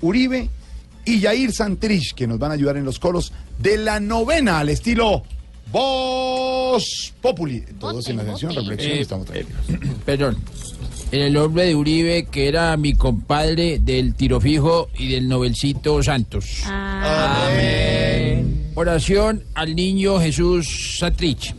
Uribe y Yair Santrich, que nos van a ayudar en los coros de la novena al estilo Voz Populi. Todos en atención, reflexión, Eh, estamos tranquilos. Perdón. El nombre de Uribe, que era mi compadre del tiro fijo y del novelcito Santos. Amén. Oración al niño Jesús Satrich.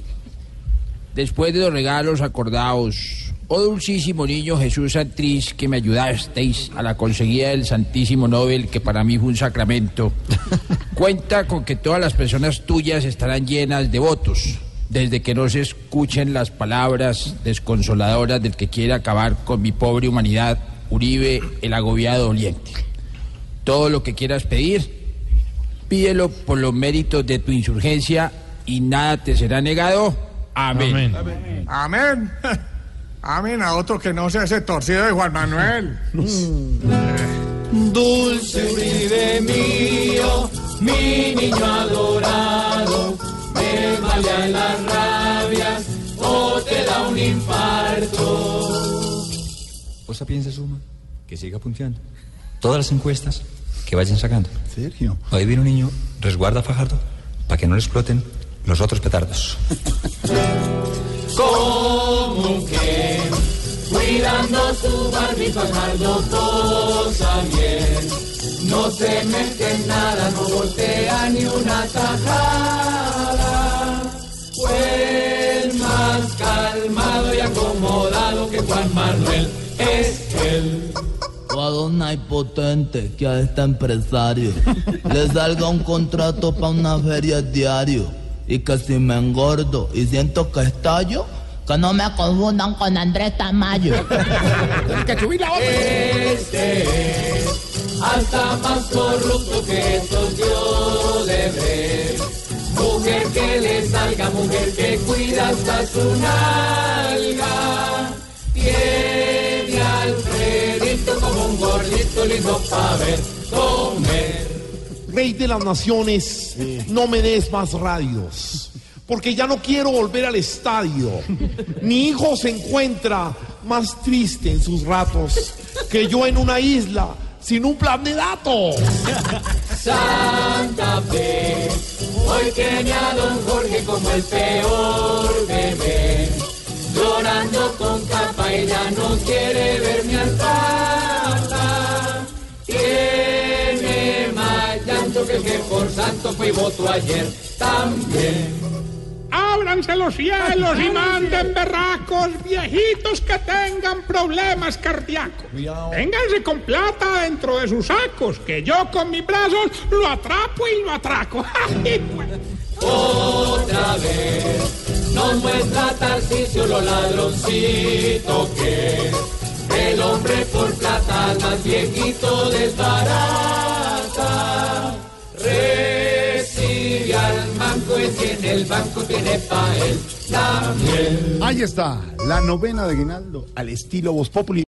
Después de los regalos acordados, oh dulcísimo niño Jesús Satrich, que me ayudasteis a la conseguida del Santísimo Nobel, que para mí fue un sacramento, cuenta con que todas las personas tuyas estarán llenas de votos desde que no se escuchen las palabras desconsoladoras del que quiere acabar con mi pobre humanidad, Uribe, el agobiado doliente. Todo lo que quieras pedir, pídelo por los méritos de tu insurgencia y nada te será negado. Amén. Amén. Amén. A otro que no sea ese torcido de Juan Manuel. Dulce Uribe mío, mi niño adorado, me vaya las rabias o te da un infarto. ¿Cosa piensa Suma? Que siga punteando. Todas las encuestas que vayan sacando. Sergio. Ahí viene un niño, resguarda a Fajardo para que no le exploten los otros petardos. Como que cuidando su Barbie Fajardo posa bien. No se mete nada, no voltea ni una tajada. Pues más calmado y acomodado que Juan Manuel es él. O a dona impotente que a este empresario le salga un contrato para una feria diario y que si me engordo y siento que estallo, que no me confundan con Andrés Tamayo. Este es hasta más corrupto que estos yo de ver. Mujer que le salga, mujer que cuida hasta su nalga. Tiene Alfredito como un gordito lindo para ver comer. Rey de las naciones, no me des más radios, porque ya no quiero volver al estadio. Mi hijo se encuentra más triste en sus ratos que yo en una isla sin un plan de datos. Santa Fe, hoy tiene a don Jorge como el peor bebé. Llorando con capa, ella no quiere ver mi alzada. Tiene más llanto que el que por santo fue y votó ayer también. Ábranse los cielos y manden berracos viejitos que tengan problemas cardíacos. Vénganse con plata dentro de sus sacos, que yo con mis brazos lo atrapo y lo atraco. Otra vez nos muestra Tarcisio lo ladroncito que. El hombre en el banco tiene pa' él también. Ahí está, la novena de Guinaldo al estilo Voz Populi.